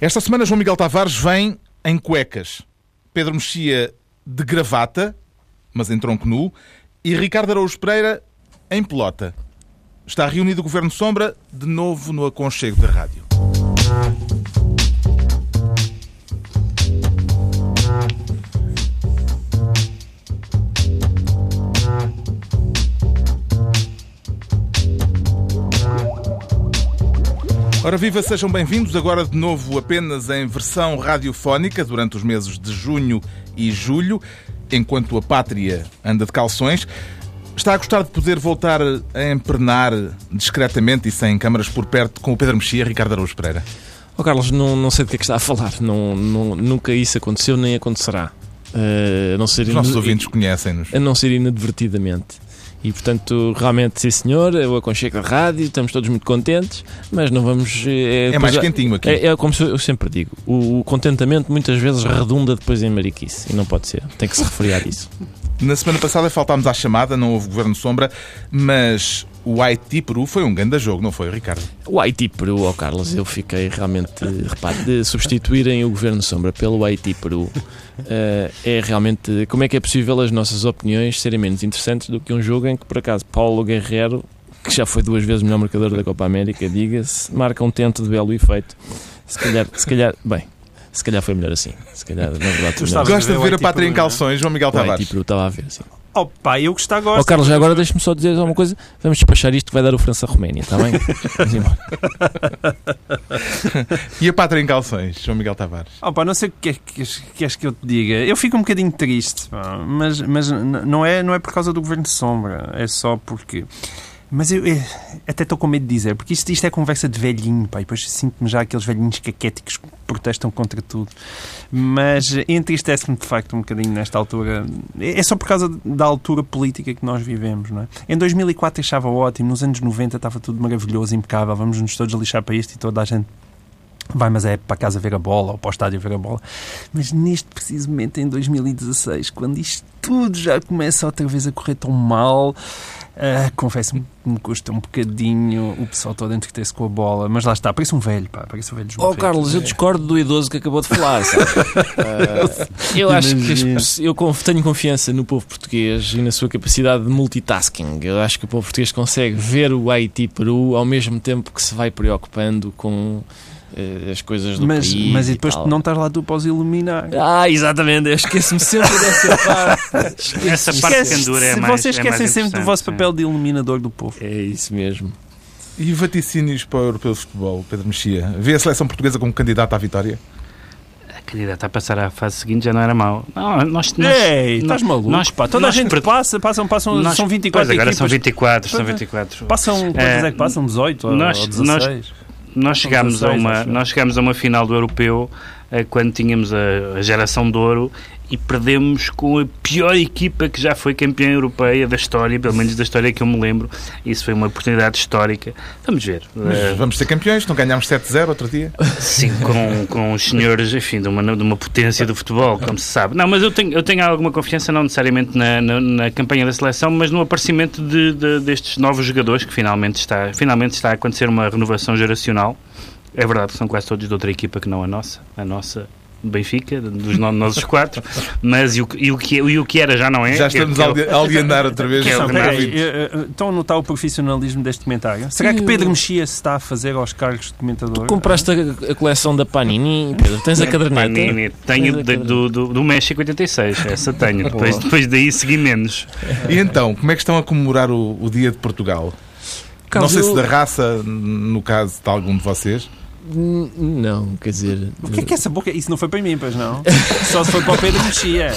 Esta semana João Miguel Tavares vem em cuecas. Pedro Mexia de gravata, mas em tronco nu, e Ricardo Araújo Pereira em pelota. Está reunido o Governo Sombra, de novo no aconchego da rádio. Ora viva, sejam bem-vindos. Agora de novo apenas em versão radiofónica durante os meses de junho e julho, enquanto a pátria anda de calções. Está a gostar de poder voltar a empernar discretamente e sem câmaras por perto com o Pedro Mexia, Ricardo Araújo Pereira? Oh, Carlos, não, não sei do que é que está a falar. Não, não, nunca isso aconteceu nem acontecerá. Uh, a não ser Os nossos ouvintes conhecem-nos. A não ser inadvertidamente. E portanto, realmente, sim senhor, o aconchego da rádio, estamos todos muito contentes, mas não vamos. É, é mais quentinho aqui. É, é, como eu sempre digo: o, o, contentamento muitas vezes redunda depois em mariquice. E não pode ser. Tem que se referir a isso. Na semana passada faltámos à chamada, não houve Governo Sombra, mas o Haiti-Peru foi um grande jogo, não foi, Ricardo? O Haiti-Peru, oh Carlos, eu fiquei realmente, repare, de substituírem o Governo Sombra pelo Haiti-Peru uh, é realmente, como é que é possível as nossas opiniões serem menos interessantes do que um jogo em que, por acaso, Paulo Guerreiro, que já foi duas vezes o melhor marcador da Copa América, diga-se, marca um tento de belo efeito. Se calhar, se calhar, bem, se calhar foi melhor assim. Se calhar, na verdade, Gosta de ver a pátria em calções, João Miguel Tavares? Tipo, estava a ver, sim. Opa, eu gostava gosto. Oh, Carlos, agora deixa-me só dizer uma coisa. Vamos despachar isto que vai dar o França-Roménia, está bem? Vamos embora. e a pátria em calções, João Miguel Tavares? Opa, não sei o que, é, que queres que eu te diga. Eu fico um bocadinho triste, mas, mas não, é, não é por causa do Governo de Sombra. É só porque mas eu, eu até estou com medo de dizer, porque isto, isto é conversa de velhinho, e depois sinto-me já aqueles velhinhos caquéticos que protestam contra tudo. Mas entristece-me de facto um bocadinho nesta altura. É só por causa da altura política que nós vivemos, não é? Em 2004 achava ótimo, nos anos 90 estava tudo maravilhoso, impecável, vamos nos todos lixar para isto e toda a gente vai, mas é para casa ver a bola ou para o estádio ver a bola. Mas neste preciso momento, em 2016, quando isto tudo já começa outra vez a correr tão mal, Uh, Confesso-me que me custa um bocadinho o pessoal todo entreter-se com a bola, mas lá está, parece um velho, pá, parece um velho Oh, Carlos, eu discordo do idoso que acabou de falar. uh, eu acho que eu tenho confiança no povo português e na sua capacidade de multitasking. Eu acho que o povo português consegue ver o Haiti-Peru ao mesmo tempo que se vai preocupando com as coisas do mas, país. Mas e depois e não estás lá tu para os iluminar. Ah, exatamente, eu esqueço-me sempre dessa parte. Essa parte que endura é mais Vocês esquecem é sempre do vosso papel de iluminador do povo. É isso mesmo. E vaticínios para o Europeu de Futebol, Pedro Mexia? Vê a seleção portuguesa como candidata à vitória? A candidata a passar à fase seguinte já não era mau. Não, nós, nós, Ei, estás maluco? Nós, pá, toda nós, a gente passa, passam, passam nós, são 24 pois, agora equipas. são 24, são 24. Passam, quantos é, é que passam? 18 nós, ou 16? nós chegámos, a uma, nós chegámos a uma final do europeu quando tínhamos a, geração de ouro e perdemos com a pior equipa que já foi campeã europeia da história, pelo menos da história que eu me lembro. Isso foi uma oportunidade histórica. Vamos ver. Mas uh, vamos ser campeões, não ganhámos 7-0 outro dia? Sim, com, com os senhores, enfim, de uma, de uma potência do futebol, como se sabe. Não, mas eu tenho, eu tenho alguma confiança, não necessariamente na, na, na campanha da seleção, mas no aparecimento de, de, destes novos jogadores, que finalmente está, finalmente está a acontecer uma renovação geracional. É verdade, são quase todos de outra equipa que não a nossa. A nossa Benfica, dos nossos quatro, mas e o, e, o que, e o que era já não é. Já estamos é, a alienar outra vez. É eh, eh, estão a notar o profissionalismo deste comentário? Será que Pedro Mexia se está a fazer aos cargos de comentador? Tu compraste a, a coleção da Panini, Pedro? Tens a caderneta? Panini, tenho de, do, do, do México 86, essa tenho. Depois, depois daí segui menos. E então, como é que estão a comemorar o, o Dia de Portugal? Não sei se da raça, no caso de algum de vocês. Não, quer dizer. O que é que essa boca. Isso não foi para mim, pois não? Só se foi para o Pedro Mexia.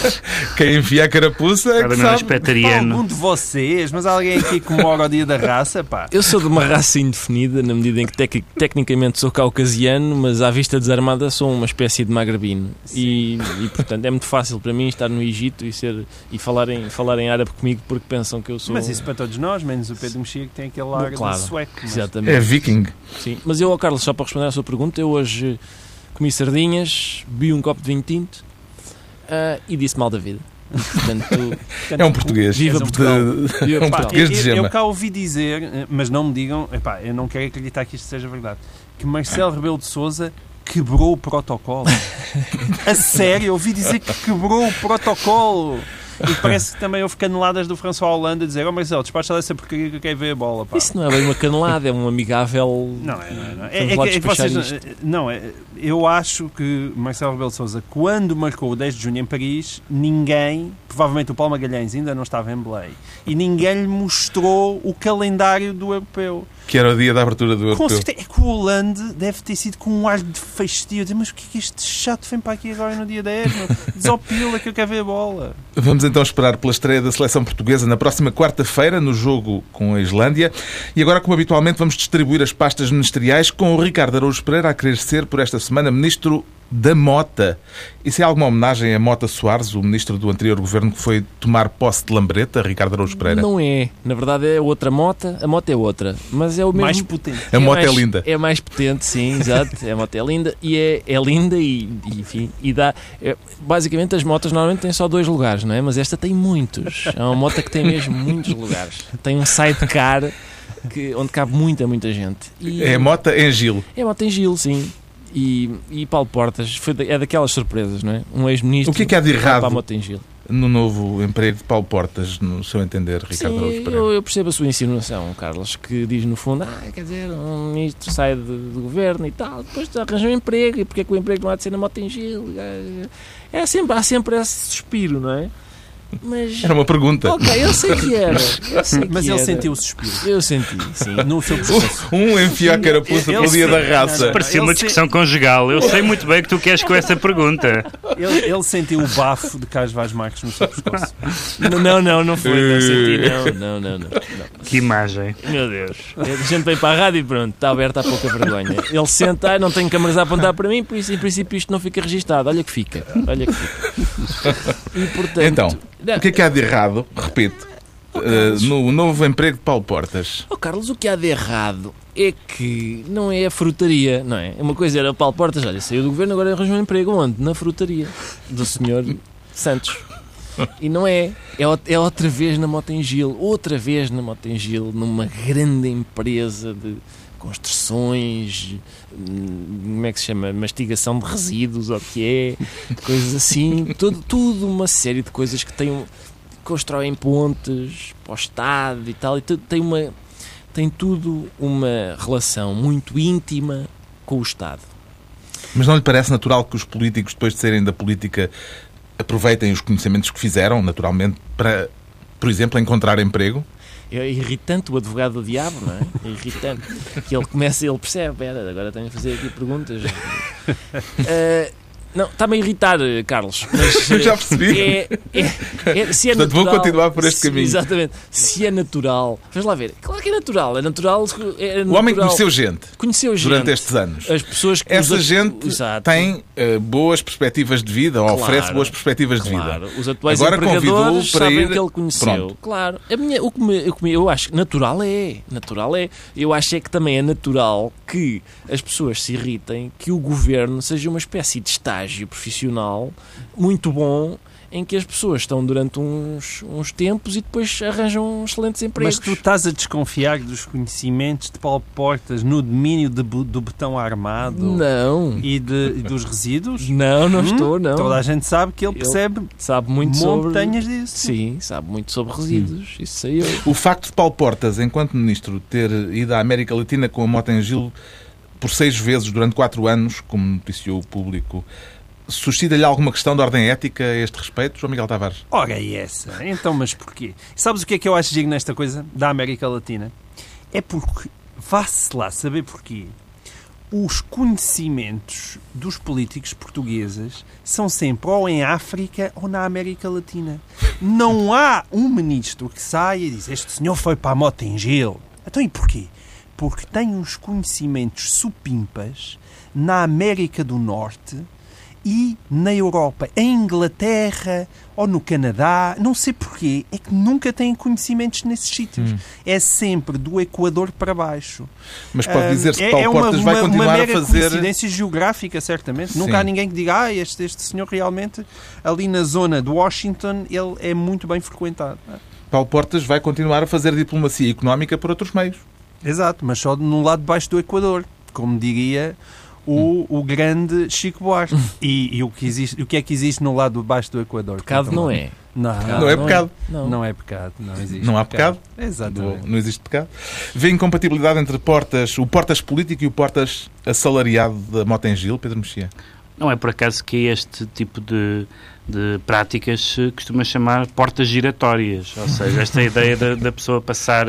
Quem enfia a carapuça é que sabe. Pá, algum de vocês, mas alguém aqui comemora o dia da raça, pá. Eu sou de uma raça indefinida, na medida em que tec tecnicamente sou caucasiano, mas à vista desarmada sou uma espécie de magrebino. E, e, portanto é muito fácil para mim estar no Egito e, ser, e falar, em, falar em árabe comigo porque pensam que eu sou. Mas isso para todos nós, menos o Pedro Mexia que tem aquele ar claro, de sueco. Mas... Exatamente. É viking. Sim, mas eu, Carlos, só para responder à sua pergunta, eu hoje comi sardinhas, bebi um copo de vinho tinto uh, e disse mal da vida. Portanto, portanto, é um português. Viva Portugal. De, é um português de gema. Eu, eu cá ouvi dizer, mas não me digam, epá, eu não quero acreditar que isto seja verdade, que Marcelo Rebelo de Souza quebrou o protocolo. a sério, eu ouvi dizer que quebrou o protocolo. E parece que também houve caneladas do François Hollande a dizer: Oh Marcelo, despacha dessa porcaria que eu quero ver a bola. Pá. Isso não é bem uma canelada, é um amigável. Não é, não é. Não, é. É- é é vocês, não, é, eu acho que Marcelo Rebelo de Souza, quando marcou o 10 de junho em Paris, ninguém, provavelmente o Paulo Magalhães ainda não estava em Belém, e ninguém lhe mostrou o calendário do europeu. Que era o dia da abertura do Com europeu. certeza, é que o Hollande deve ter sido com um ar de fastio, dizer, mas o que é que este chato vem para aqui agora no dia 10? meu? Desopila que eu quero ver a bola. Vamos então esperar pela estreia da seleção portuguesa na próxima quarta-feira, no jogo com a Islândia. E agora, como habitualmente, vamos distribuir as pastas ministeriais com o Ricardo Araújo Pereira a querer ser, por esta semana, Ministro da Mota. Isso é alguma homenagem a Mota Soares, o Ministro do anterior governo que foi tomar posse de Lambreta, Ricardo Araújo Pereira? Não é. Na verdade é outra mota. A moto é outra. Mas é o mesmo. Mais potente. A moto é mais- linda. É mais potente, sim, exato. A moto é linda e é, é linda e, e, enfim, e dá. é- basicamente as motas normalmente têm só dois lugares, não é? Mas esta tem muitos. É uma moto que tem mesmo muitos lugares. Tem um sidecar que, onde cabe muita, muita gente. E- É a Mota em Gil. É moto em Gil, sim. E, e Paulo Portas foi é daquelas surpresas, não é? Um ex-ministro. O que é que há de errado no novo emprego de Paulo Portas, no seu entender, Ricardo Sim, eu, eu percebo a sua insinuação, Carlos, que diz no fundo, ah, quer dizer, um ministro sai de- do governo e tal, depois arranja um emprego, e porque é que o emprego não há de ser na moto em Gil? É sempre, há sempre esse suspiro, não é? Mas, Era uma pergunta. ok, eu sei que era, sei Mas que ele era. sentiu o suspiro. Eu senti, sim. No seu pescoço. Um enfiou a carapuça pelo dia da raça. Parecia Ele uma se- discussão conjugal. Eu sei muito bem o que tu queres com essa pergunta. Ele, ele sentiu o bafo de Carlos Vaz Marques no seu pescoço. Não, não, não, não foi, não senti, não, não, não, não. não. Que imagem. Meu Deus. A gente vem para a rádio e pronto, está aberta a pouca vergonha. Ele senta, ah, não tem câmaras a apontar para mim, por isso em princípio isto não fica registado. Olha que fica, olha que fica. E portanto. Então, o que é que há de errado, repito, eh, no novo emprego de Paulo Portas? Oh, Carlos, o que há de errado é que não é a frutaria, não é? Uma coisa era o Paulo Portas, olha, saiu do governo, agora arranjou um emprego onde? Na frutaria do senhor Santos. E não é. É, é outra vez na Motengil, outra vez na Motengil, numa grande empresa de construções, como é que se chama? Mastigação de resíduos, ou o que é, coisas assim. Tudo, tudo uma série de coisas que têm. constroem pontes para o Estado e tal, e tudo tem uma tem tudo uma relação muito íntima com o Estado. Mas não lhe parece natural que os políticos, depois de saírem da política, aproveitem os conhecimentos que fizeram, naturalmente, para, por exemplo, encontrar emprego? É irritante o advogado do diabo, não é? É irritante. Que ele começa, ele percebe, "Espera, agora tenho que fazer aqui perguntas. Eh, não, está-me a irritar, eh, Carlos. Mas, Eu já eh, percebi. É, é- é- se é Portanto, vou natural- continuar por este se- caminho. Exatamente. Se é natural. Vamos lá ver. Claro que é natural. É natural. É O homem natural. conheceu gente conheceu gente. durante estes anos. As pessoas que Essa gente Exato. tem eh, boas perspectivas de vida, ou Claro. oferece boas perspectivas de Claro, vida. os atuais Agora empregadores convidou-o para sabem ir- que ele conheceu. Pronto. Claro. A minha, o que me, o que me- eu acho que natural é. Natural é. Eu acho é que também é natural que as pessoas se irritem que o governo seja uma espécie de estágio profissional muito bom em que as pessoas estão durante uns, uns tempos e depois arranjam excelentes empregos. Mas tu estás a desconfiar dos conhecimentos de Paulo Portas no domínio de do botão armado Não. e, de- e dos resíduos? Não, não Hum? estou, não. Toda a gente sabe que ele Ele percebe Sabe muito sobre... montanhas disso. Sim, sabe muito sobre resíduos. Isso sei eu. O facto de Paulo Portas, enquanto ministro, ter ido à América Latina com a moto em Gil por seis vezes durante quatro anos, como noticiou o público, suscita-lhe alguma questão de ordem ética a este respeito, João Miguel Tavares? Ora, e essa? Então, mas porquê? Sabes o que é que eu acho digno nesta coisa da América Latina? É porque, vá-se lá saber porquê, os conhecimentos dos políticos portugueses são sempre ou em África ou na América Latina. Não há um ministro que saia e diz este senhor foi para a moto em Gil. Então e porquê? Porque tem uns conhecimentos supimpas na América do Norte e na Europa, em Inglaterra ou no Canadá, não sei porquê, é que nunca têm conhecimentos nesses sítios. É sempre do Equador para baixo. Mas pode dizer-se que é- Paulo é uma, Portas vai uma- continuar uma a fazer. coincidência geográfica, certamente. Sim. Nunca há ninguém que diga, ah, este, este senhor realmente, ali na zona de Washington, ele é muito bem frequentado. Paulo Portas vai continuar a fazer diplomacia económica por outros meios. Exato, mas só no lado de baixo do Equador. Como diria o, o grande Chico Buarque. E, e o, que existe, o que é que existe no lado de baixo do Equador? Pecado não é. Não, Não é pecado. Não. Não é pecado. Não existe. Não há pecado? Exatamente. Não existe pecado. Vê incompatibilidade entre portas, o portas político e o portas assalariado da Motengil, Pedro Mexia? Não é por acaso que este tipo de, de práticas se costuma chamar portas giratórias. Ou seja, esta ideia da, da pessoa passar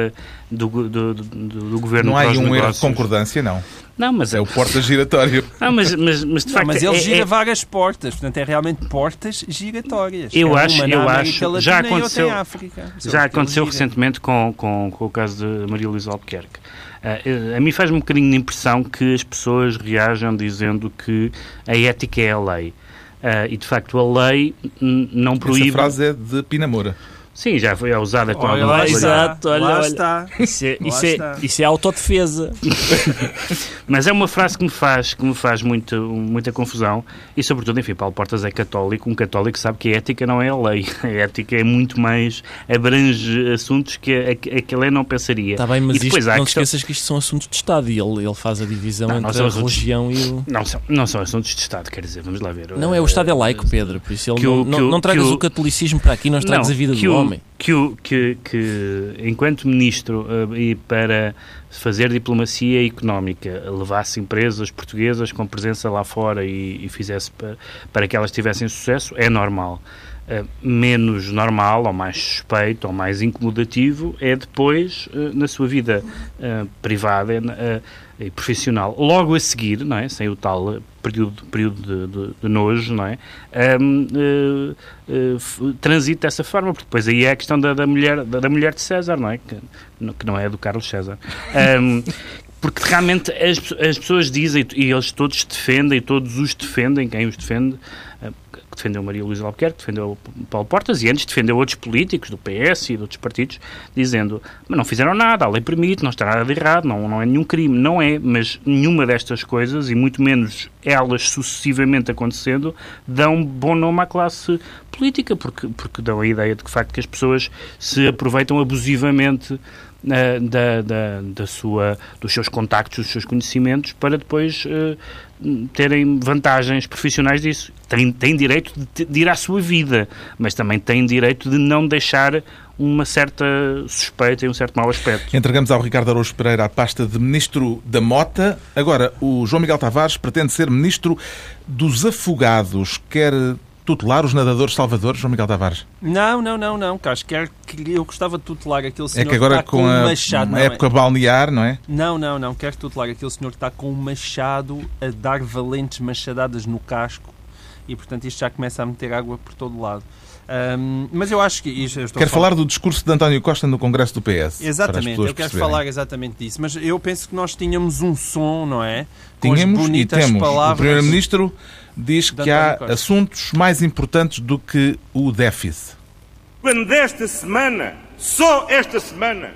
do, do, do, do governo Não há para os um erro de negócios. concordância, não. Não, mas É o portas giratório. Não, mas, mas, mas de Não, facto. mas ele é- gira é- várias portas, portanto é realmente portas giratórias. Eu É acho- eu acho- já Latina aconteceu- em África. Só Já aconteceu recentemente com, com, com o caso de Maria Luísa Albuquerque. Eh, a mim faz-me um bocadinho de impressão que as pessoas reajam dizendo que a ética é a lei. Ah, e de facto a lei não proíbe. Essa frase é de Pina Moura. Sim, já foi usada com Olha, alguma está, Exato, olha, lá olha. está. Isso é, isso, é, está. isso é autodefesa. Mas é uma frase que me faz, que me faz muito, muita confusão e, sobretudo, enfim, Paulo Portas é católico. Um católico sabe que a ética não é a lei. A ética é muito mais. abrange assuntos que a, a, que a lei não pensaria. Está bem, mas E depois isto, não questão- esqueças que isto são assuntos de Estado e ele, ele faz a divisão Não, não entre são a assuntos- religião e o. Não são, não são assuntos de Estado, quer dizer, vamos lá ver. Não é, o Estado é laico, Pedro, por isso ele Que não, o- não, o- não tragas o- o catolicismo para aqui, nós tragas Não, a vida do o- homem. Que, que, que, enquanto ministro eh, e para fazer diplomacia económica, levasse empresas portuguesas com presença lá fora e, e fizesse para, para que elas tivessem sucesso, é normal. Eh, menos normal, ou mais suspeito, ou mais incomodativo, é depois, eh, na sua vida eh, privada e profissional, logo a seguir, não é? sem o tal período, período de, de- de nojo, não é? Eh, eh, f- transita dessa forma, porque depois aí é a questão da, da mulher, da, da mulher de César, não é? Que, que não é do Carlos César. Ahm, porque realmente as, as pessoas dizem, e eles todos defendem, todos os defendem, quem os defende, que defendeu Maria Luísa Albuquerque, defendeu Paulo Portas e antes defendeu outros políticos do PS e de outros partidos, dizendo, mas não fizeram nada, a lei permite, não está nada de errado, não, não é nenhum crime. Não é, mas nenhuma destas coisas, e muito menos elas sucessivamente acontecendo, dão bom nome à classe política, porque, porque dão a ideia de que, de facto, que as pessoas se aproveitam abusivamente da, da, da sua, dos seus contactos, dos seus conhecimentos, para depois eh, terem vantagens profissionais disso. Têm, direito de, de ir à sua vida, mas também têm direito de não deixar uma certa suspeita e um certo mau aspecto. Entregamos ao Ricardo Araújo Pereira a pasta de Ministro da Mota. Agora, o João Miguel Tavares pretende ser Ministro dos Afogados. Quer tutelar os nadadores salvadores, João Miguel Tavares? Não, não, não, não, Carlos. Quer que eu gostava de tutelar aquele senhor É que agora está com com a um machado. Não, época é- balnear, não é? não, não, não. Quero tutelar aquele senhor que está com um machado a dar valentes machadadas no casco e, portanto, isto já começa a meter água por todo lado. Ahm, mas eu acho que isto. eu estou a Quer falar do discurso de António Costa no Congresso do PS. as Exatamente, eu quero perceberem. falar exatamente disso. Mas eu penso que nós tínhamos um som, não é? Com as Tínhamos e bonitas temos. O palavras Primeiro-Ministro diz que há assuntos mais importantes do que o déficit. quando esta semana, só esta semana,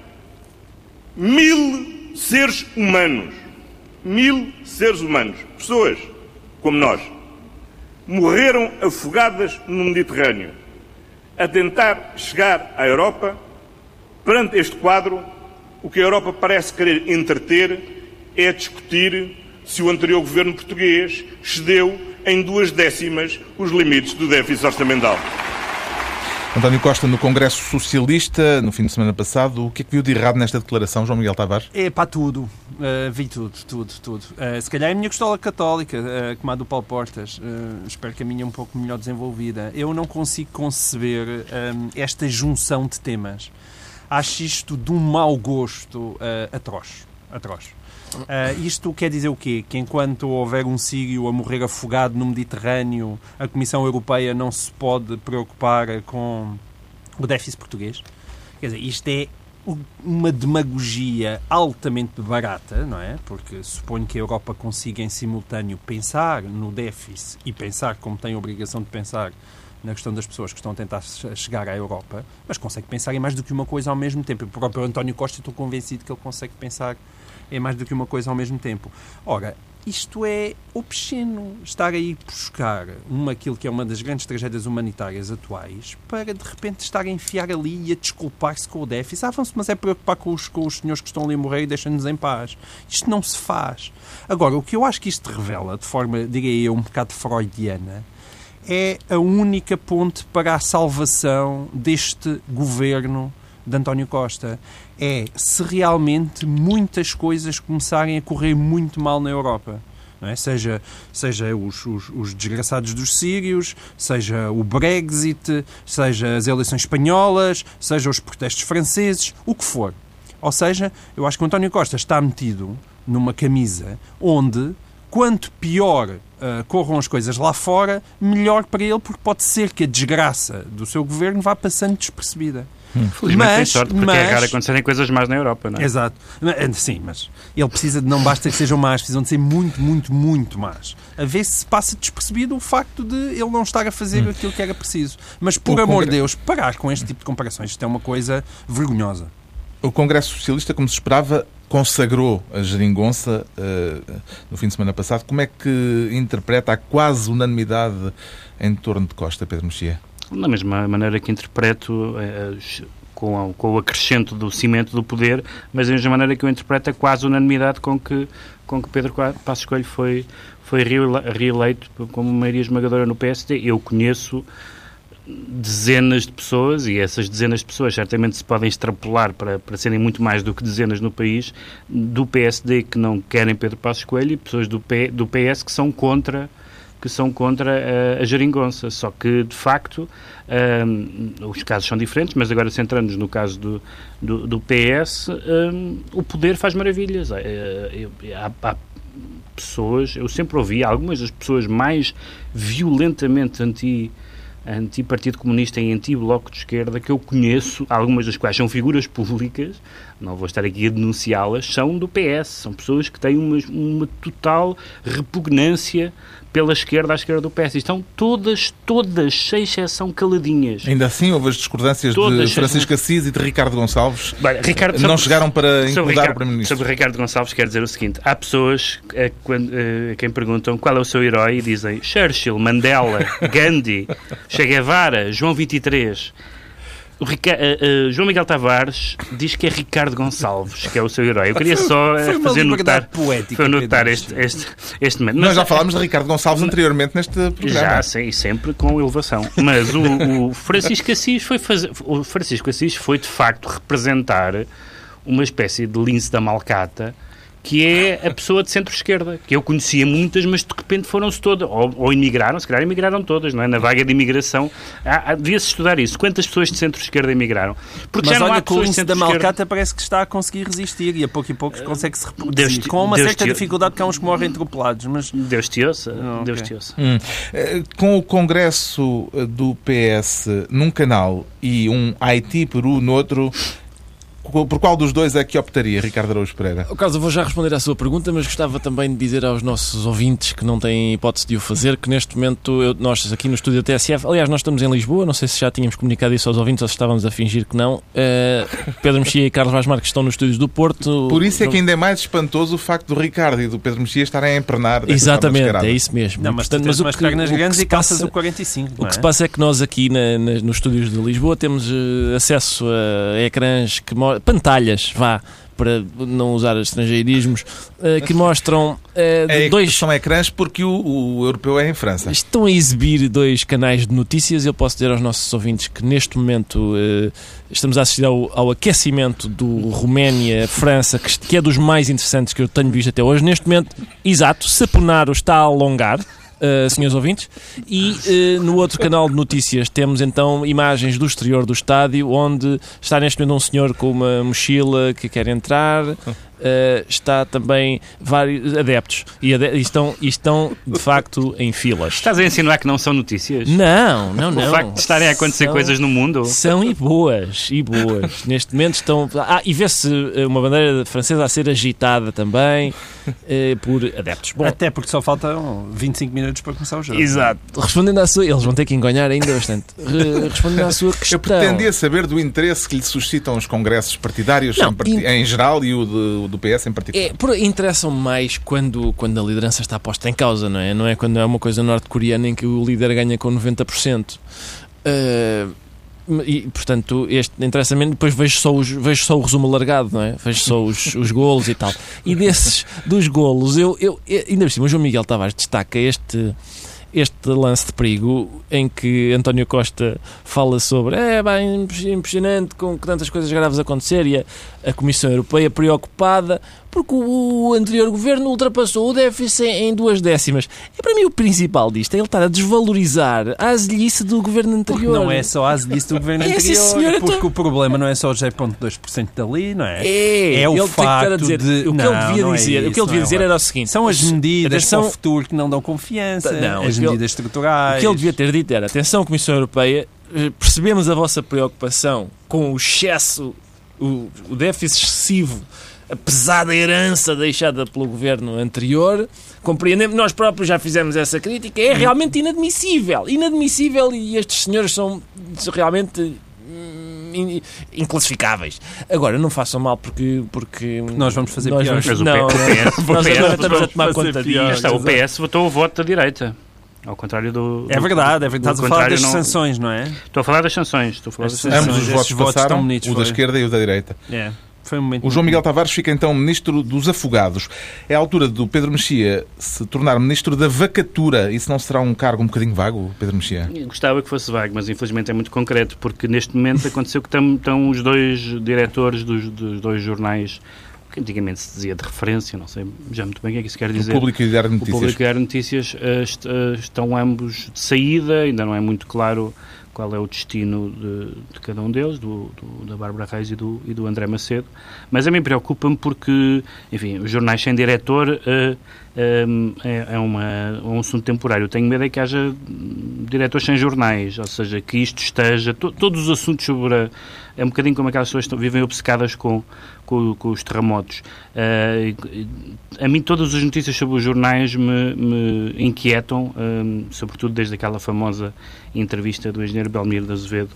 mil seres humanos, mil seres humanos, pessoas como nós, morreram afogadas no Mediterrâneo a tentar chegar à Europa. Perante este quadro, o que a Europa parece querer entreter é discutir se o anterior governo português excedeu em duas décimas os limites do déficit orçamental. António Costa no Congresso Socialista, no fim de semana passado, o que é que viu de errado nesta declaração, João Miguel Tavares? É para tudo. Uh, vi tudo, tudo, tudo. Uh, se calhar é a minha costola católica, uh, como a do Paulo Portas. Uh, espero que a minha é um pouco melhor desenvolvida. Eu não consigo conceber um, esta junção de temas. Acho isto de um mau gosto uh, atroz. Atroz. Uh, isto quer dizer o quê? Que enquanto houver um sírio a morrer afogado no Mediterrâneo, a Comissão Europeia não se pode preocupar com o déficit português? Quer dizer, isto é uma demagogia altamente barata, não é? Porque suponho que a Europa consiga em simultâneo pensar no déficit e pensar como tem a obrigação de pensar na questão das pessoas que estão a tentar chegar à Europa, mas consegue pensar em mais do que uma coisa ao mesmo tempo. O próprio António Costa, estou convencido que ele consegue pensar em mais do que uma coisa ao mesmo tempo. Ora, isto é obsceno. Estar a ir buscar uma, aquilo que é uma das grandes tragédias humanitárias atuais para de repente estar a enfiar ali e a desculpar-se com o déficit. Ah, vão-se, mas é preocupar com os, com os senhores que estão ali a morrer e deixam-nos em paz. Isto não se faz. Agora, o que eu acho que isto revela, de forma, diria eu, um bocado freudiana, é a única ponte para a salvação deste governo de António Costa. É se realmente muitas coisas começarem a correr muito mal na Europa. É? Seja, seja os, os, os, desgraçados dos sírios, seja o Brexit, seja as eleições espanholas, seja os protestos franceses, o que for. Ou seja, eu acho que o António Costa está metido numa camisa onde, quanto pior uh, corram as coisas lá fora, melhor para ele, porque pode ser que a desgraça do seu governo vá passando despercebida. Felizmente mas, tem sorte, porque mas... é raro acontecerem coisas más na Europa, não é? Exato. Eh, sim, mas ele precisa de, não basta que sejam más, precisam de ser muito, muito, muito más. A ver se passa despercebido o facto de ele não estar a fazer hum. aquilo que era preciso. Mas, por o amor de Deus, parar com este tipo de comparações, isto é uma coisa vergonhosa. O Congresso Socialista, como se esperava, consagrou a geringonça uh, no fim de semana passado. Como é que interpreta a quase unanimidade em torno de Costa, Pedro Mexia? Da mesma maneira que interpreto eh, com, com o acrescento do cimento do poder, mas da mesma maneira que eu interpreto a quase unanimidade com que, com que Pedro Passos Coelho foi, foi reeleito como maioria esmagadora no PSD. Eu conheço dezenas de pessoas, e essas dezenas de pessoas certamente se podem extrapolar para, para serem muito mais do que dezenas no país, do PSD que não querem Pedro Passos Coelho e pessoas do, P, do PS que são contra que são contra a, a geringonça. Só que, de facto, um, os casos são diferentes, mas agora centrando-nos no caso do, do, do PS, um, o poder faz maravilhas. Há, há, pessoas, eu sempre ouvi algumas das pessoas mais violentamente anti anti-Partido Comunista e anti-Bloco de Esquerda que eu conheço, algumas das quais são figuras públicas, não vou estar aqui a denunciá-las, são do PS. São pessoas que têm uma, uma total repugnância pela esquerda à esquerda do PS. E estão todas, todas, sem exceção, caladinhas. Ainda assim, houve as discordâncias todas, de Francisco Assis e de Ricardo Gonçalves. Bem, Ricardo, não sobre, chegaram para incomodar o Primeiro-Ministro. Sobre Ricardo Gonçalves, quero dizer o seguinte: há pessoas a, a, a quem perguntam qual é o seu herói e dizem Churchill, Mandela, Gandhi, Che Guevara, João 23. O Rica... Uh, uh, João Miguel Tavares diz que é Ricardo Gonçalves, que é o seu herói. Eu queria só uh, fazer notar, poética, foi notar este, este, este momento. Nós já falámos de Ricardo Gonçalves anteriormente neste programa. Já, sim, sempre com elevação. Mas o, o Francisco Assis foi fazer, o Francisco Assis foi de facto representar uma espécie de lince da malcata que é a pessoa de centro-esquerda, que eu conhecia muitas, mas de repente foram-se todas, ou, ou emigraram, se calhar emigraram todas, não é? Na vaga de imigração, devia-se estudar isso. Quantas pessoas de centro-esquerda emigraram? Porque mas já não olha, há pessoas de da Malcata parece que está a conseguir resistir e a pouco e pouco consegue-se reproduzir, Deus, com uma Deus certa te... dificuldade, porque há uns que morrem atropelados, mas... Deus te ouça, oh, Deus okay. te ouça. Hum. Eh, com o congresso do PS num canal e um Haiti Peru no outro por qual dos dois é que optaria, Ricardo Araújo Pereira? O caso, eu vou já responder à sua pergunta, mas gostava também de dizer aos nossos ouvintes que não têm hipótese de o fazer, que neste momento eu, nós aqui no estúdio da TSF, aliás, nós estamos em Lisboa, não sei se já tínhamos comunicado isso aos ouvintes ou se estávamos a fingir que não. Uh, Pedro Mexia e Carlos Vaz Marques estão nos estúdios do Porto. Por isso é que ainda é mais espantoso o facto do Ricardo e do Pedro Mexia estarem a empernar. Exatamente, é isso mesmo. Não, mas, Portanto, mas o que, pernas grandes e calças o 45. O que se passa é que nós aqui na, na, nos estúdios de Lisboa temos uh, acesso a ecrãs que pantalhas vá, para não usar estrangeirismos, uh, que mostram uh, é, dois. São ecrãs porque o, o, europeu é em França. Estão a exibir dois canais de notícias. Eu posso dizer aos nossos ouvintes que neste momento uh, estamos a assistir ao, ao aquecimento do Roménia-França, que, que, é dos mais interessantes que eu tenho visto até hoje. Neste momento, exato, Saponaro está a alongar uh, senhores ouvintes. E uh, no outro canal de notícias temos então imagens do exterior do estádio, onde está neste momento um senhor com uma mochila que quer entrar. Uh, está também vários adeptos e, ade estão, estão de facto em filas. Estás a insinuar que não são notícias? Não, não, não. O facto de estarem a acontecer são, coisas no mundo? São e boas, e boas. Neste momento estão. Ah, e vê-se uma bandeira francesa a ser agitada também. Eh, por adeptos. Bom, Até porque só faltam 25 minutos para começar o jogo. Exato. Respondendo à sua. Eles vão ter que enganhar ainda bastante. Re- Respondendo à sua questão. Eu pretendia saber do interesse que lhe suscitam os congressos partidários Não, em, parti- in- em geral e o, de- o do PS em particular. É, por- interessam mais quando, quando a liderança está posta em causa, não é? Não é quando é uma coisa norte-coreana em que o líder ganha com 90%. Ah, e, portanto, este interessa menos. Depois vejo só, os, vejo só o resumo alargado, não é? Vejo só os, os golos e tal. E desses, dos golos, eu, eu, eu- ainda por cima, o João Miguel Tavares destaca este. Este lance de perigo em que António Costa fala sobre é bem impressionante com tantas coisas graves acontecer e a, a Comissão Europeia preocupada porque o, o anterior governo ultrapassou o déficit em, duas décimas. E para mim o principal disto é ele estar a desvalorizar a azelice do governo Porque anterior. não é só a azelice do governo É, anterior. senhor, porque então- o problema não é só os 0,2% dali, não é? É, É o facto dizer, de- o que Não, ele devia é dizer, o que isso, ele devia é dizer o- era o seguinte: São as medidas atenção, para o futuro que não dão confiança, Não, as o que ele- medidas estruturais. O que ele devia ter dito era: atenção, Comissão Europeia, eh, percebemos a vossa preocupação com o excesso, o, o déficit excessivo, a pesada herança deixada pelo governo anterior. Compreendemos, nós próprios já fizemos essa crítica, é realmente inadmissível. Inadmissível e estes senhores são realmente. hum, in- Inclassificáveis. Agora, não façam mal porque. porque nós vamos fazer nós pior. vamos- não, o PS, o nós agora estamos a tomar conta está, o PS votou o voto da direita. Ao contrário do. É verdade, é verdade. Estás a falar das não- sanções, não é? Estou a falar das sanções. Estou a falar das As sanções. Ambos os votos votos passaram, bonitos, o da foi. esquerda e o da direita. É. Foi um O João Miguel Tavares fica então ministro dos afogados. É a altura do Pedro Mexia se tornar ministro da vacatura. Isso não será um cargo um bocadinho vago, Pedro Mexia? Gostava que fosse vago, mas infelizmente é muito concreto, porque neste momento aconteceu que estão, estão os dois diretores dos, dos dois jornais, que antigamente se dizia de referência, não sei já muito bem o que é que isso quer O dizer. público e Diário de O Notícias. Público e de Notícias est- estão ambos de saída, ainda não é muito claro qual é o destino de, de cada um deles, do, do- da Bárbara Reis e do, e do André Macedo. Mas a mim preocupa-me porque, enfim, os jornais sem diretor eh, é, é uma, é um assunto temporário. Tenho medo é que haja hum, diretores sem jornais, ou seja, que isto esteja. to- todos os assuntos sobre. A, é um bocadinho como aquelas pessoas que estão- vivem obcecadas com, com, com os terremotos. E- a mim todas as notícias sobre os jornais me, me inquietam, hum, sobretudo desde aquela famosa entrevista do engenheiro Belmiro de Azevedo,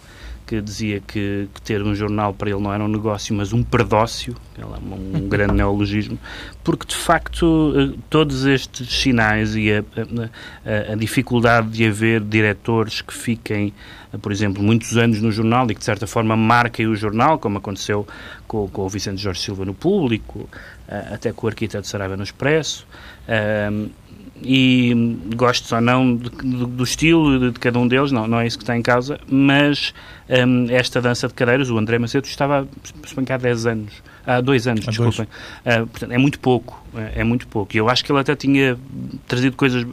que dizia que, que ter um jornal para ele não era um negócio, mas um perdócio, é um grande neologismo, porque de facto eh, todos estes sinais e a, a- a- dificuldade de haver diretores que fiquem, eh, por exemplo, muitos anos no jornal e que de certa forma marquem o jornal, como aconteceu com, com o Vicente Jorge Silva no Público, eh, até com o arquiteto Saraiva no Expresso, e gosto ou não de- do, do estilo de, de cada um deles, não, não é isso que está em causa, mas hum, esta dança de cadeiras, o André Macedo estava, que há 10 anos, há 2 anos, Há desculpem, Ah, portanto, é muito pouco, é, é muito pouco, e eu acho que ele até tinha trazido coisas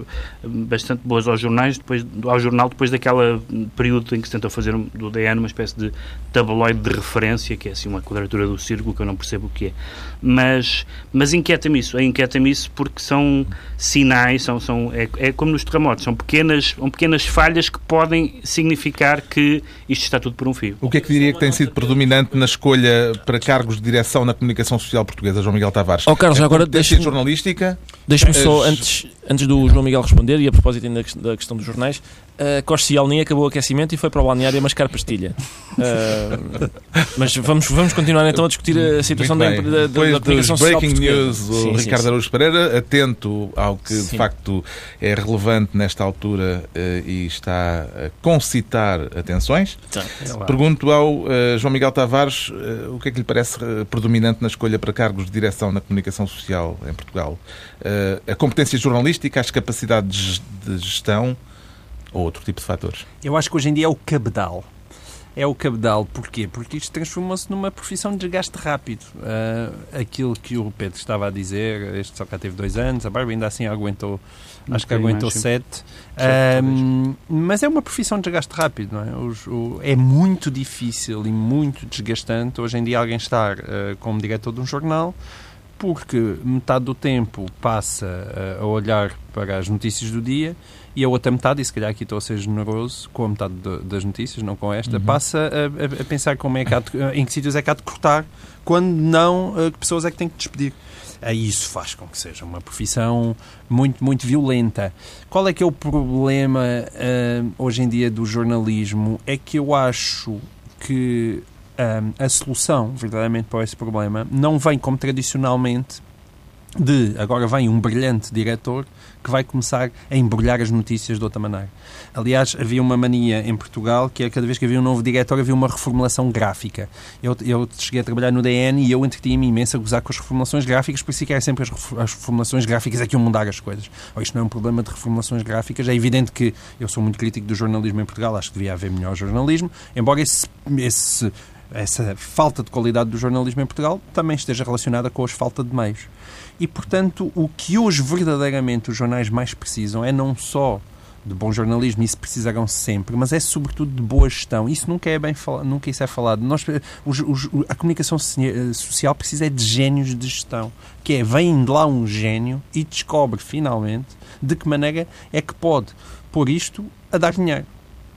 bastante boas aos jornais, depois, ao jornal, depois daquela período em que se tentou fazer do DN uma espécie de tabloide de referência, que é assim uma quadratura do círculo que eu não percebo o que é, mas, mas inquieta-me isso, inquieta-me isso porque são sinais, são, são, é, é como nos terremotos, são pequenas, são pequenas falhas que podem significar que isto está tudo por um fio. O que é que diria que tem sido predominante na escolha para cargos de direção na comunicação social portuguesa, João Miguel Tavares? Ó Carlos, agora deixa-me jornalística? deixa-me só, antes, antes do João Miguel responder, e a propósito ainda da quest- da questão dos jornais, a Costa Cialni acabou o aquecimento e foi para o balneário a mascar pastilha. Ah, mas vamos, vamos continuar então a discutir a situação da, da, da, Depois da comunicação dos social breaking news, o Ricardo sim. Araújo Pereira, atento ao que de Sim. facto é relevante nesta altura eh, e está a concitar atenções. Tá. Pergunto ao eh, João Miguel Tavares eh, o que é que lhe parece eh, predominante na escolha para cargos de direção na comunicação social em Portugal. Eh, a competência jornalística, as capacidades de gestão ou outro tipo de fatores? Eu acho que hoje em dia é o cabedal. É o cabedal, porquê? Porque isto transformou-se numa profissão de desgaste rápido. Ah, aquilo que o Pedro estava a dizer, este só cá teve dois anos, a Bárbara ainda assim aguentou, Um acho que aguentou mais, sete. Mas é uma profissão de desgaste rápido, não é? Os- o- é muito difícil e muito desgastante hoje em dia alguém estar ah, como diretor de um jornal porque metade do tempo passa ah, a olhar para as notícias do dia e a outra metade, e se calhar aqui estou a ser generoso com a metade de- das notícias, não com esta, Uhum. passa a, a- pensar como é que há de- em que sítios é que há de cortar, quando não, eh, que pessoas é que tem que despedir. Aí isso faz com que seja uma profissão muito, muito violenta. Qual é que é o problema uh, hoje em dia do jornalismo? É que eu acho que um, a solução, verdadeiramente, para esse problema não vem como tradicionalmente de agora vem um brilhante diretor que vai começar a embrulhar as notícias de outra maneira. Aliás, havia uma mania em Portugal que é cada vez que havia um novo diretor havia uma reformulação gráfica. Eu, eu cheguei a trabalhar no DN e eu entretinha-me imenso a gozar com as reformulações gráficas, por isso que era sempre as, as reformulações gráficas é que iam mudar as coisas. Oh, isto não é um problema de reformulações gráficas. É evidente que eu sou muito crítico do jornalismo em Portugal, acho que devia haver melhor jornalismo, embora esse, esse essa falta de qualidade do jornalismo em Portugal também esteja relacionada com a falta de meios. E, portanto, o que hoje verdadeiramente os jornais mais precisam é não só de bom jornalismo, isso precisarão sempre, mas é sobretudo de boa gestão. Isso nunca é bem nunca isso é falado. Nós, os, os, a comunicação social precisa é de génios de gestão, que é vem de lá um gênio e descobre finalmente de que maneira é que pode pôr isto a dar dinheiro.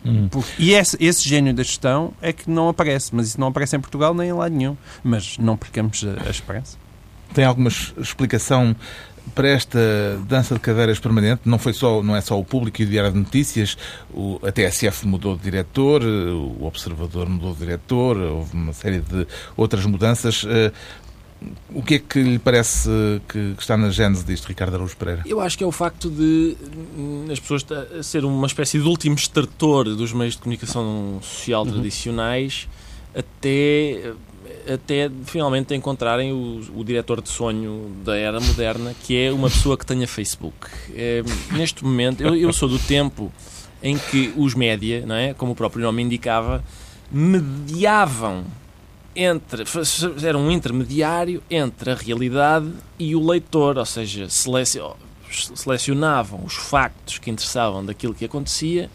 Hum. E esse, esse gênio da gestão é que não aparece, mas isso não aparece em Portugal nem em lado nenhum. Mas não percamos a, a esperança. Tem alguma explicação para esta dança de cadeiras permanente? Não, foi só, não é só o público e o Diário de Notícias, o, a TSF mudou de diretor, o Observador mudou de diretor, houve uma série de outras mudanças. Eh, o que é que lhe parece que está na gênese disto, Ricardo Araújo Pereira? Eu acho que é o facto de as pessoas ser uma espécie de último extrator dos meios de comunicação social uhum. tradicionais até até finalmente encontrarem o, o, diretor de sonho da era moderna, que é uma pessoa que tenha Facebook. É, neste momento, eu, eu, sou do tempo em que os média, não é, como o próprio nome indicava, mediavam entre eram um intermediário entre a realidade e o leitor, ou seja, selecionavam os factos que interessavam daquilo que acontecia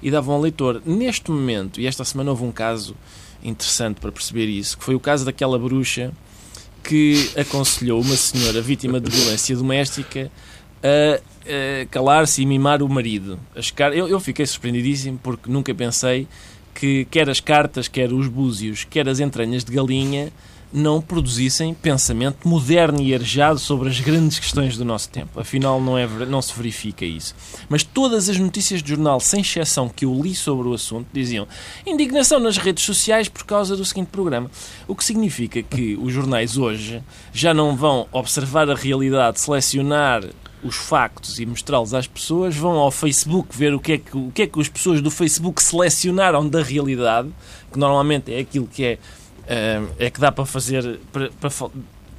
e davam ao leitor. Neste momento, e esta semana houve um caso interessante para perceber isso, que foi o caso daquela bruxa que aconselhou uma senhora vítima de violência doméstica a, a calar-se e mimar o marido. Eu, eu fiquei surpreendidíssimo porque nunca pensei que quer as cartas, quer os búzios, quer as entranhas de galinha não produzissem pensamento moderno e arejado sobre as grandes questões do nosso tempo. Afinal, não, é, não se verifica isso. Mas todas as notícias de jornal, sem exceção, que eu li sobre o assunto, diziam indignação nas redes sociais por causa do seguinte programa. O que significa que os jornais hoje já não vão observar a realidade, selecionar os factos e mostrá-los às pessoas, vão ao Facebook ver o que, é que, o que é que as pessoas do Facebook selecionaram da realidade, que normalmente é aquilo que é, eh, é que dá para fazer, para, para,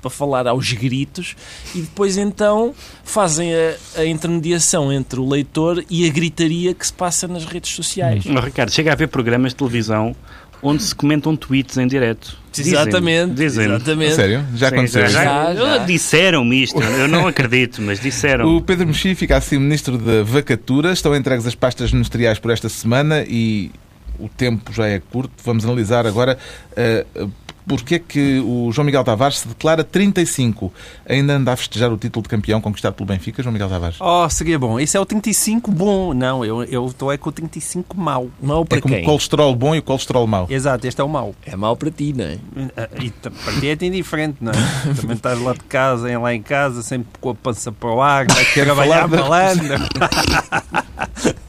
para falar aos gritos, e depois então fazem a, a, intermediação entre o leitor e a gritaria que se passa nas redes sociais. Ricardo, chega a haver programas de televisão onde se comentam tweets em direto. Exatamente. Dizem. exatamente. Sério? Já aconteceu? Já, já, já. Disseram-me isto, eu não acredito, mas disseram. O Pedro Mexia fica assim ministro da vacatura, estão entregues as pastas ministeriais por esta semana e o tempo já é curto. Vamos analisar agora uh, porque é que o João Miguel Tavares se declara 35. Ainda anda a festejar o título de campeão conquistado pelo Benfica, João Miguel Tavares? Oh, seria bom. Esse é o 35 bom. Não, eu, eu estou é com o 35 mau. Mau para é como quem? o colesterol bom e o colesterol mau. Exato, este é o mau. É mau para ti, não é? Ah, e para ti é indiferente, não é? Também estás lá de casa, lá em casa, sempre com a pança para o ar, vai trabalhar malandro.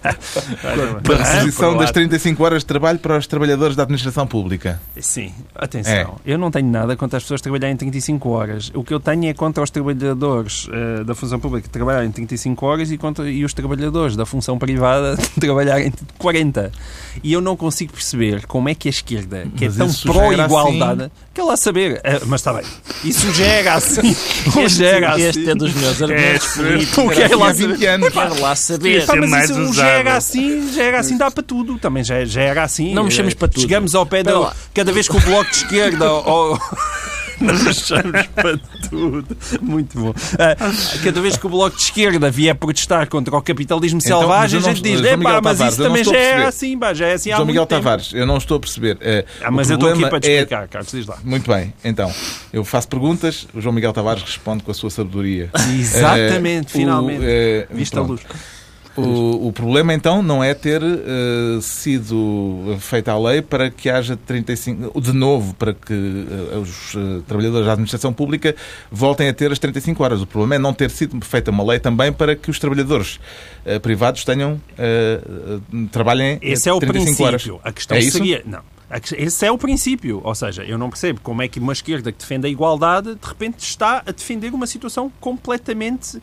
a reposição das 35 horas de trabalho para os trabalhadores da administração pública. Sim, atenção. É. Eu não tenho nada contra as pessoas trabalharem 35 horas. O que eu tenho é contra os trabalhadores uh, da função pública trabalharem 35 horas e, contra, e os trabalhadores da função privada trabalharem 40. E eu não consigo perceber como é que a esquerda, que é mas é tão pró-igualdade, assim... quer lá saber. Uh, mas está bem. Isso gera assim. este, gera assim. este é dos meus argumentos políticos. Quer lá, 20 anos. Quero lá saber. Pá, mas isso gera assim, gera assim, dá para tudo. Também já, já era assim. Não mexemos para tudo. Chegamos ao pé da. Cada vez que o bloco de esquerda Oh, nós achamos para tudo. Muito bom. Uh, cada vez que o Bloco de Esquerda vier protestar contra o capitalismo então, selvagem, a gente diz: é pá, mas isso também já é assim, pá, já é assim há João Miguel tempo. Tavares, eu não estou a perceber. Uh, ah, mas eu estou aqui para te explicar, é... Carlos, diz lá. Muito bem, então, eu faço perguntas, o João Miguel Tavares responde com a sua sabedoria. Exatamente, uh, finalmente. O, Vista a luz. O, o problema então não é ter uh, sido feita a lei para que haja 35, de novo, para que uh, os uh, trabalhadores da administração pública voltem a ter as 35 horas. O problema é não ter sido feita uma lei também para que os trabalhadores privados tenham trabalhem Esse é o 35 princípio. horas. A questão é isso? seria, não. Esse é o princípio. Ou seja, eu não percebo como é que uma esquerda que defende a igualdade de repente está a defender uma situação completamente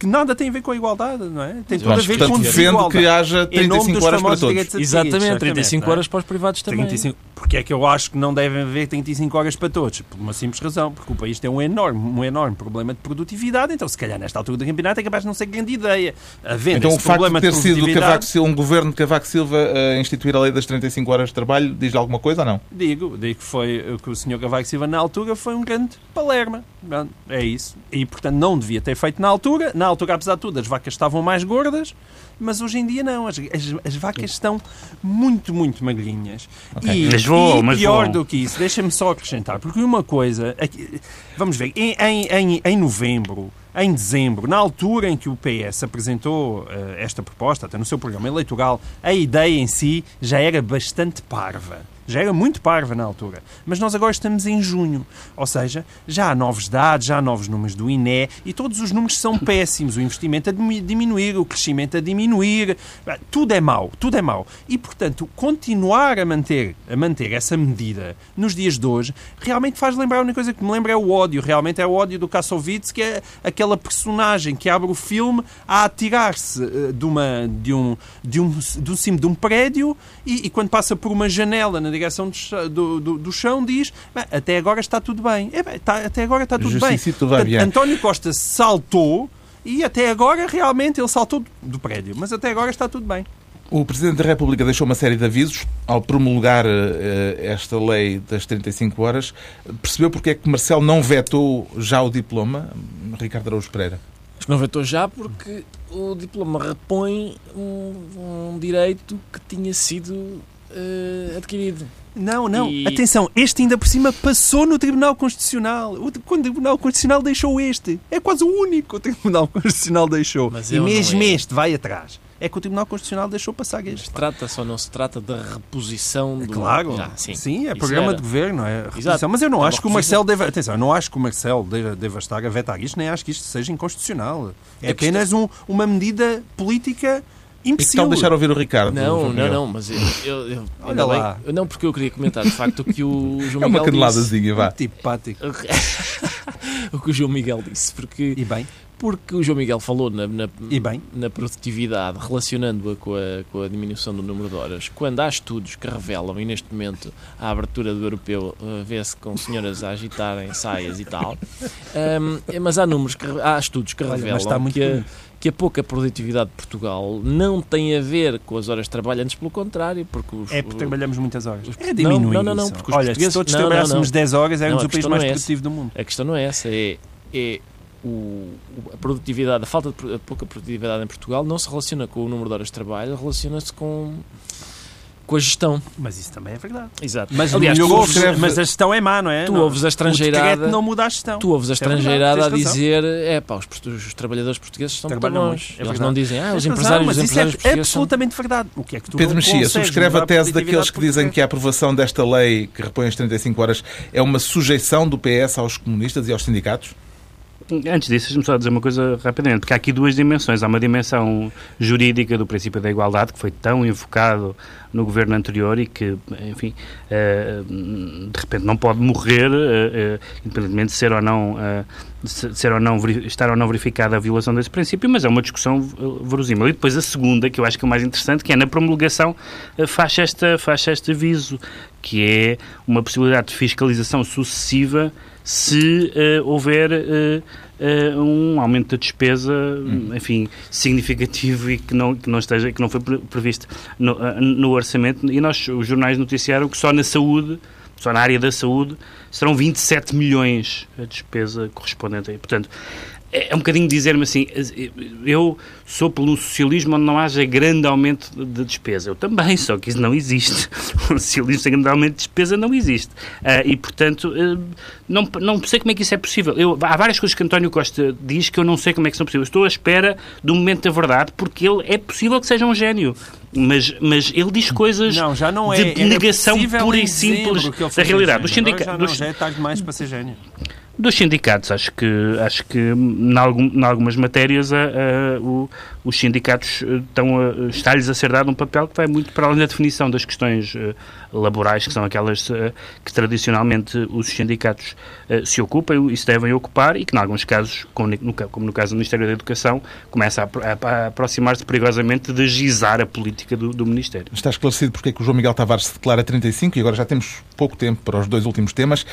que nada tem a ver com a igualdade, não é? Tem tudo a ver portanto, com defende que haja 35 horas para todos. Exatamente, 35 não é? horas para os privados também. 35, porque é que eu acho que não devem haver 35 horas para todos? Por uma simples razão, porque o país tem um enorme, um enorme problema de produtividade, então se calhar nesta altura do campeonato é capaz de não ser grande ideia. Havendo Então o facto problema de ter sido produtividade, Cavaco Silva, um governo de Cavaco Silva a instituir a lei das 35 horas de trabalho, diz alguma coisa ou não? Digo, digo que, foi, que o Sr. Cavaco Silva na altura foi um grande palerma. É isso. E portanto não devia ter feito na altura. Na altura, apesar de tudo, as vacas estavam mais gordas, mas hoje em dia não. As, as, as vacas estão muito, muito magrinhas. Ok. E, Mas voam, e mas pior voam. do que isso, deixa-me só acrescentar, porque uma coisa. aqui- vamos ver, em, em, em, em novembro. Em dezembro, na altura em que o PS apresentou eh, esta proposta, até no seu programa eleitoral, a ideia em si já era bastante parva. Já era muito parva na altura. Mas nós agora estamos em junho. Ou seja, já há novos dados, já há novos números do INE e todos os números são péssimos. O investimento a dimi- diminuir, o crescimento a diminuir. Tudo é mau, tudo é mau. E, portanto, continuar a manter, a manter essa medida nos dias de hoje realmente faz lembrar a única coisa que me lembra é o ódio. Realmente é o ódio do Kassovitz, que é aquela personagem que abre o filme a atirar-se eh, de, uma, de, um, de, um, do cimo de um prédio e, e quando passa por uma janela na direção do, cha- do, do- do chão diz "Bem, até agora está tudo bem. É, está- até agora está tudo bem. Tudo Portanto, bem. António Costa saltou e até agora realmente ele saltou do- prédio. Mas até agora está tudo bem. O Presidente da República deixou uma série de avisos ao promulgar eh, esta lei das 35 horas. Percebeu porque é que Marcelo não vetou já o diploma? Ricardo Araújo Pereira. Acho que não vetou já porque o diploma repõe um, um direito que tinha sido eh, adquirido. Não, não. E- Atenção, este ainda por cima passou no Tribunal Constitucional. O, quando o Tribunal Constitucional deixou este. É quase o único que o Tribunal Constitucional deixou. Mas e mesmo é. este vai atrás. É que o Tribunal Constitucional deixou passar este. Trata-se ou não se trata da reposição do. Claro, Já, sim, é Isso programa era. de governo, é Exato. reposição. Mas eu não É acho que o. Marcelo deva. Atenção, eu não acho que o Marcelo deva, deva estar a vetar isto, nem acho que isto seja inconstitucional. É É apenas um- uma medida política imbecil. tal deixar ouvir o Ricardo? Não, não, não, mas eu, eu, eu- Olha ainda bem- lá. não, porque eu queria comentar de facto o que o João É uma Miguel disse. caneladazinha, vá. Antipático. o que o João Miguel disse, porque, E bem, porque o João Miguel falou na, na, e bem. na produtividade, relacionando-a com a, com a diminuição do número de horas, quando há estudos que revelam, e neste momento a abertura do europeu uh, vê-se com senhoras a agitarem saias e tal, um, mas há números, que, há estudos que Olha, mas revelam está muito que, a, bonito. Que a pouca produtividade de Portugal não tem a ver com as horas de trabalho, antes pelo contrário, porque os, É porque trabalhamos muitas horas. os- É diminuir não, não, não, porque os Olha, portugueses- se todos não, trabalhássemos não. 10 horas, éramos o país mais é produtivo do mundo. A questão não é essa, é, é o, a produtividade, a falta de a pouca produtividade em Portugal não se relaciona com o número de horas de trabalho, relaciona-se com, com a gestão. Mas isso também é verdade. Exato. Mas, Aliás, tu ouves, escreve- mas a gestão é má, não é? tu Não. ouves a O estrangeirada. decreto não muda a gestão. Tu ouves a É verdade, estrangeirada a dizer é pá, os, os trabalhadores portugueses estão muito bons. é Eles não dizem, ah, os empresários, mas os isso empresários é portugueses são... absolutamente verdade. O que é que tu Pedro Mexia, subscreve a tese daqueles que dizem que a aprovação desta lei que repõe as 35 horas é uma sujeição do PS aos comunistas e aos sindicatos? Antes disso, deixa-me só dizer uma coisa rapidamente, porque há aqui duas dimensões. Há uma dimensão jurídica do princípio da igualdade, que foi tão invocado no governo anterior e que, enfim, eh, de repente não pode morrer, eh, eh, independentemente de ser ou não, ser ou não, estar ou não verificada a violação desse princípio, mas é uma discussão verosímil. E depois a segunda, que eu acho que é o mais interessante, que é na promulgação, faz, esta, faz este aviso, que é uma possibilidade de fiscalização sucessiva se eh, houver eh, um aumento da despesa, enfim, significativo e que não, que não esteja, que não foi pre- previsto no, no orçamento. E nós, os jornais noticiaram que só na saúde, só na área da saúde, serão 27 milhões a despesa correspondente aí. Portanto, é um bocadinho dizer-me assim, eu sou pelo socialismo onde não haja grande aumento de despesa. Eu também, só que isso não existe. O socialismo sem grande aumento de despesa não existe. Uh, e, portanto, uh, não, não sei como é que isso é possível. Eu, há várias coisas que António Costa diz que eu não sei como é que são possíveis. Estou à espera do momento da verdade, porque ele é possível que seja um gênio. Mas, mas ele diz coisas não, já não é. de negação pura e simples da realidade. Dos sindicatos. Já, não, já é tarde demais para ser gênio. Dos sindicatos, acho que, acho que em, algum, em algumas matérias a, a, os sindicatos estão está-lhes a ser dado um papel que vai muito para além da definição das questões uh, laborais, que são aquelas que tradicionalmente os sindicatos se ocupam e se devem ocupar e que, em alguns casos, como no, caso do Ministério da Educação, começa a aproximar-se perigosamente de gizar a política do, do Ministério. Está esclarecido porque é que o João Miguel Tavares se declara 35 e agora já temos pouco tempo para os dois últimos temas.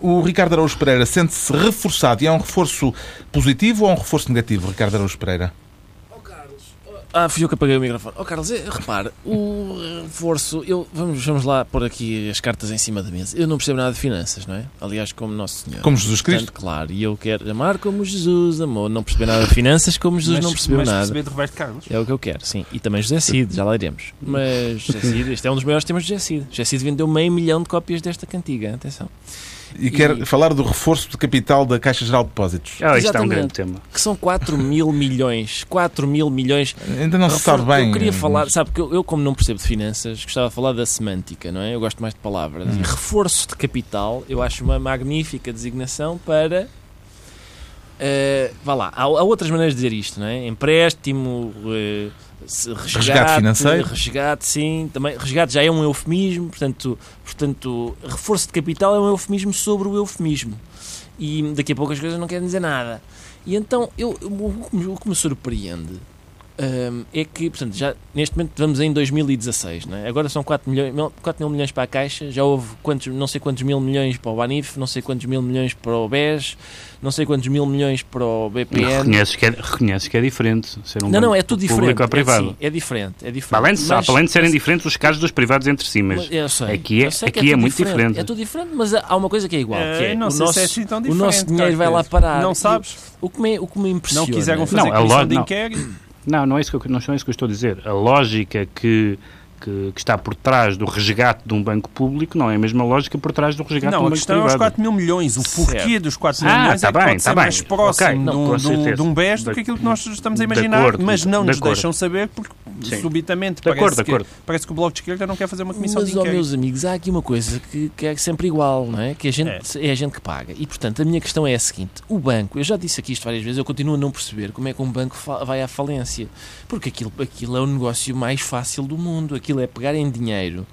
o Ricardo Araújo Pereira sente-se reforçado e é um reforço positivo ou um reforço negativo, Ricardo Araújo Pereira? Ah, fui eu que apaguei o microfone. Oh, Carlos, é, repare, o reforço. Eu, vamos, vamos lá pôr aqui as cartas em cima da mesa. Eu não percebo nada de finanças, não é? Aliás, como Nosso Senhor. Como Jesus Cristo. Portanto, claro, e eu quero amar como Jesus amou. Não perceber nada de finanças como Jesus mas, não percebeu mas nada. perceber de Roberto Carlos. É o que eu quero, sim. E também José Cid, já lá iremos. Mas José Cid, este é um dos maiores temas de José Cid. José Cid vendeu meio milhão de cópias desta cantiga. Atenção. E, e quer falar do reforço de capital da Caixa Geral de Depósitos. Ah, isto é um grande tema. Que são 4 mil milhões. 4 mil milhões. Ainda não se sabe bem. Eu queria falar, sabe, eu, eu, como não percebo de finanças, gostava de falar da semântica, não é? Eu gosto mais de palavras. Hum. reforço de capital, eu acho uma magnífica designação para. Uh, vá lá, há, há, outras maneiras de dizer isto, não é? Empréstimo. Uh, resgate, resgate financeiro. Resgate, sim. Também, resgate já é um eufemismo, portanto, portanto, reforço de capital é um eufemismo sobre o eufemismo. E daqui a pouco as coisas não querem dizer nada. E então, eu, o que me surpreende um, é que, portanto, já neste momento estamos em 2016, não é? agora são 4, milhões, 4 mil milhões para a Caixa, já houve quantos, não sei quantos mil milhões para o Banif, não sei quantos mil milhões para o BES, não sei quantos mil milhões para o BPN. Reconheces que é, reconheces que é diferente ser um Não, não, é tudo diferente. Ou privado. É, sim, é diferente. É diferente. Além de, mas, além de serem mas, diferentes os casos dos privados entre si, mas, mas sei, aqui é, aqui é, é muito diferente. diferente. É tudo diferente, mas há uma coisa que é igual, é, que é, não o, nosso, é assim o nosso dinheiro vai lá parar. Não sabes? O que me, o que me impressiona... Não quiseram fazer não, comissão de inquérito não, não é, isso que eu, não é isso que eu estou a dizer. A lógica que, que, que, está por trás do resgate de um banco público não é a mesma lógica por trás do resgate não, de um banco privado. Não, a questão é os 4 mil milhões. O porquê certo. dos 4 mil ah, milhões tá é bem, pode tá ser bem. mais próximo okay. de, um, de, um, de um BES do que aquilo que nós estamos a imaginar, acordo, mas não nos acordo. deixam saber porque Sim. subitamente de parece, acordo, que, acordo. parece que o Bloco de Esquerda não quer fazer uma comissão mas, de inquérito. Mas, meus amigos, há aqui uma coisa que, que, é sempre igual, não é? Que a gente, é. é. a gente que paga. E, portanto, a minha questão é a seguinte. O banco, eu já disse aqui isto várias vezes, eu continuo a não perceber como é que um banco vai à falência. Porque aquilo, aquilo é o negócio mais fácil do mundo. Aquilo é pegar em dinheiro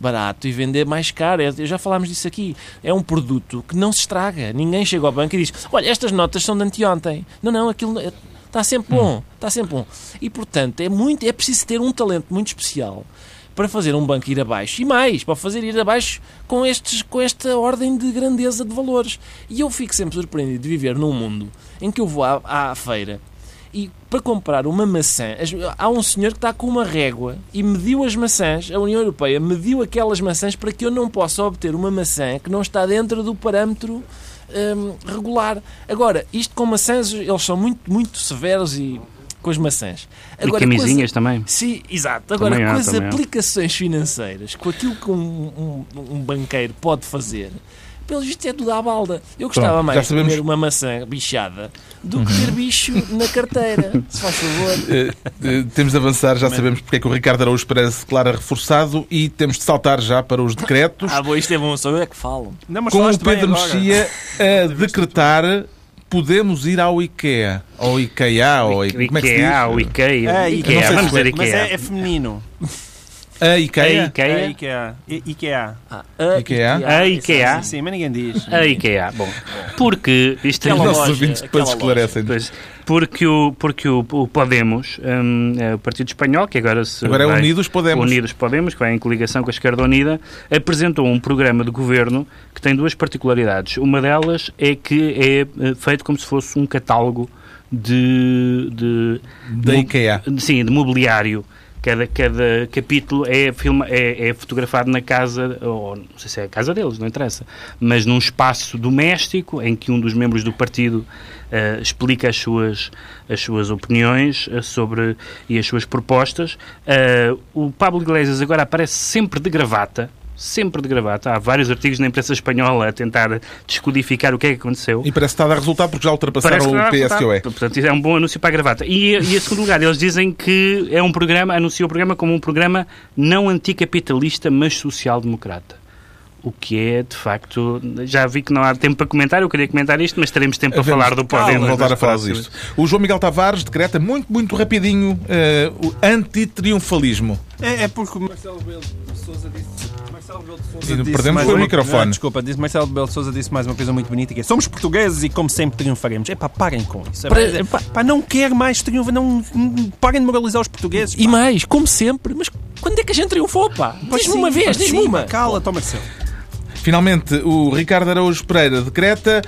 barato e vender mais caro. É, já falámos disso aqui. É um produto que não se estraga. Ninguém chega ao banco e diz: Olha, estas notas são de anteontem. Não, não, aquilo está sempre bom. Está sempre bom. E portanto, é, muito, é preciso ter um talento muito especial para fazer um banco ir abaixo. E mais, para fazer ir abaixo com, estes, com esta ordem de grandeza de valores. E eu fico sempre surpreendido de viver num mundo em que eu vou à, à feira e para comprar uma maçã, há um senhor que está com uma régua e mediu as maçãs, a União Europeia mediu aquelas maçãs para que eu não possa obter uma maçã que não está dentro do parâmetro hum, regular. Agora, isto com maçãs, eles são muito, muito severos e com as maçãs. Agora, e camisinhas também. Sim, exato. Agora, também com as aplicações há. financeiras, com aquilo que um, um, um banqueiro pode fazer, pelo visto é tudo à balda. Eu gostava Pronto, mais de sabemos... comer uma maçã bichada do que ter bicho na carteira, se faz favor. Uh, uh, temos de avançar, já sabemos porque é que o Ricardo Araújo Pereira se declara reforçado e temos de saltar já para os decretos. ah, bom, isto é bom, só eu é que falo. Não, Com o Pedro Mexia a decretar podemos ir ao IKEA. Ou IKEA, ou IKEA, como é que se diz? Ou IKEA. É, IKEA. Vamos dizer IKEA. Mas é, é feminino. A IKEA? A IKEA. A IKEA. IKEA. Ah, a IKEA. A IKEA. Sim, sim, mas ninguém diz. A IKEA. Bom, porque isto é Os nossos ouvintes depois esclarecem. Porque o, porque o, o Podemos, um, é o Partido Espanhol, que agora se. Agora é Unidos Podemos. Unidos Podemos, que vai em coligação com a Esquerda Unida, apresentou um programa de governo que tem duas particularidades. Uma delas é que é feito como se fosse um catálogo de. de da IKEA. Sim, de mobiliário Cada, cada capítulo é, filma, é, é fotografado na casa, ou não sei se é a casa deles, não interessa, mas num espaço doméstico em que um dos membros do partido uh, explica as suas, as suas opiniões uh, sobre e as suas propostas. Uh, o Pablo Iglesias agora aparece sempre de gravata, sempre de gravata. Há vários artigos na imprensa espanhola a tentar descodificar o que é que aconteceu. E parece que está a dar resultado porque já ultrapassaram o PSOE. Portanto, é um bom anúncio para a gravata. E, e em segundo lugar, eles dizem que é um programa, anunciam o programa como um programa não anticapitalista, mas social-democrata. O que é, de facto, já vi que não há tempo para comentar, eu queria comentar isto, mas teremos tempo para falar do Podemos. voltar a falar disto. O João Miguel Tavares decreta muito, muito rapidinho uh, o antitriunfalismo. É, é porque o Marcelo Belo de Souza disse Belo perdemos o microfone. Desculpa, disse Marcelo Belo de Souza disse mais uma coisa muito bonita que é somos portugueses e como sempre triunfaremos. É pá, parem com isso. É, para, pá, pá, não quer mais triunfar, não, parem de moralizar os portugueses. Pá. E mais, como sempre, mas quando é que a gente triunfou, pá? Diz-me uma vez, diz-me uma. Cala, toma Marcelo. Finalmente, o Ricardo Araújo Pereira decreta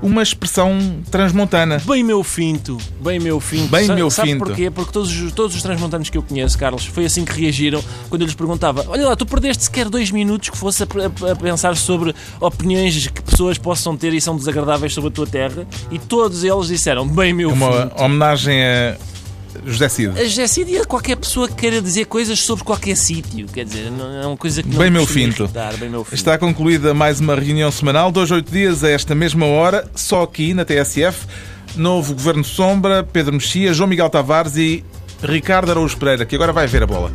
uma expressão transmontana. Bem meu finto, bem meu finto. Bem meu sabe finto. porquê? Porque todos, todos os transmontanos que eu conheço, Carlos, foi assim que reagiram quando eu lhes perguntava: Olha lá, tu perdeste sequer dois minutos que fosse a, a, a, pensar sobre opiniões que pessoas possam ter e são desagradáveis sobre a tua terra, e todos eles disseram: Bem meu uma finto. Uma homenagem a José Cid. Eh, José Cid e a qualquer pessoa que queira dizer coisas sobre qualquer sítio. Quer dizer, é uma coisa que não bem meu finto. Bem meu finto. Está concluída mais uma reunião semanal, dois, oito dias a esta mesma hora, só aqui na TSF. Novo Governo Sombra, Pedro Mexia, João Miguel Tavares e Ricardo Araújo Pereira, que agora vai ver a bola.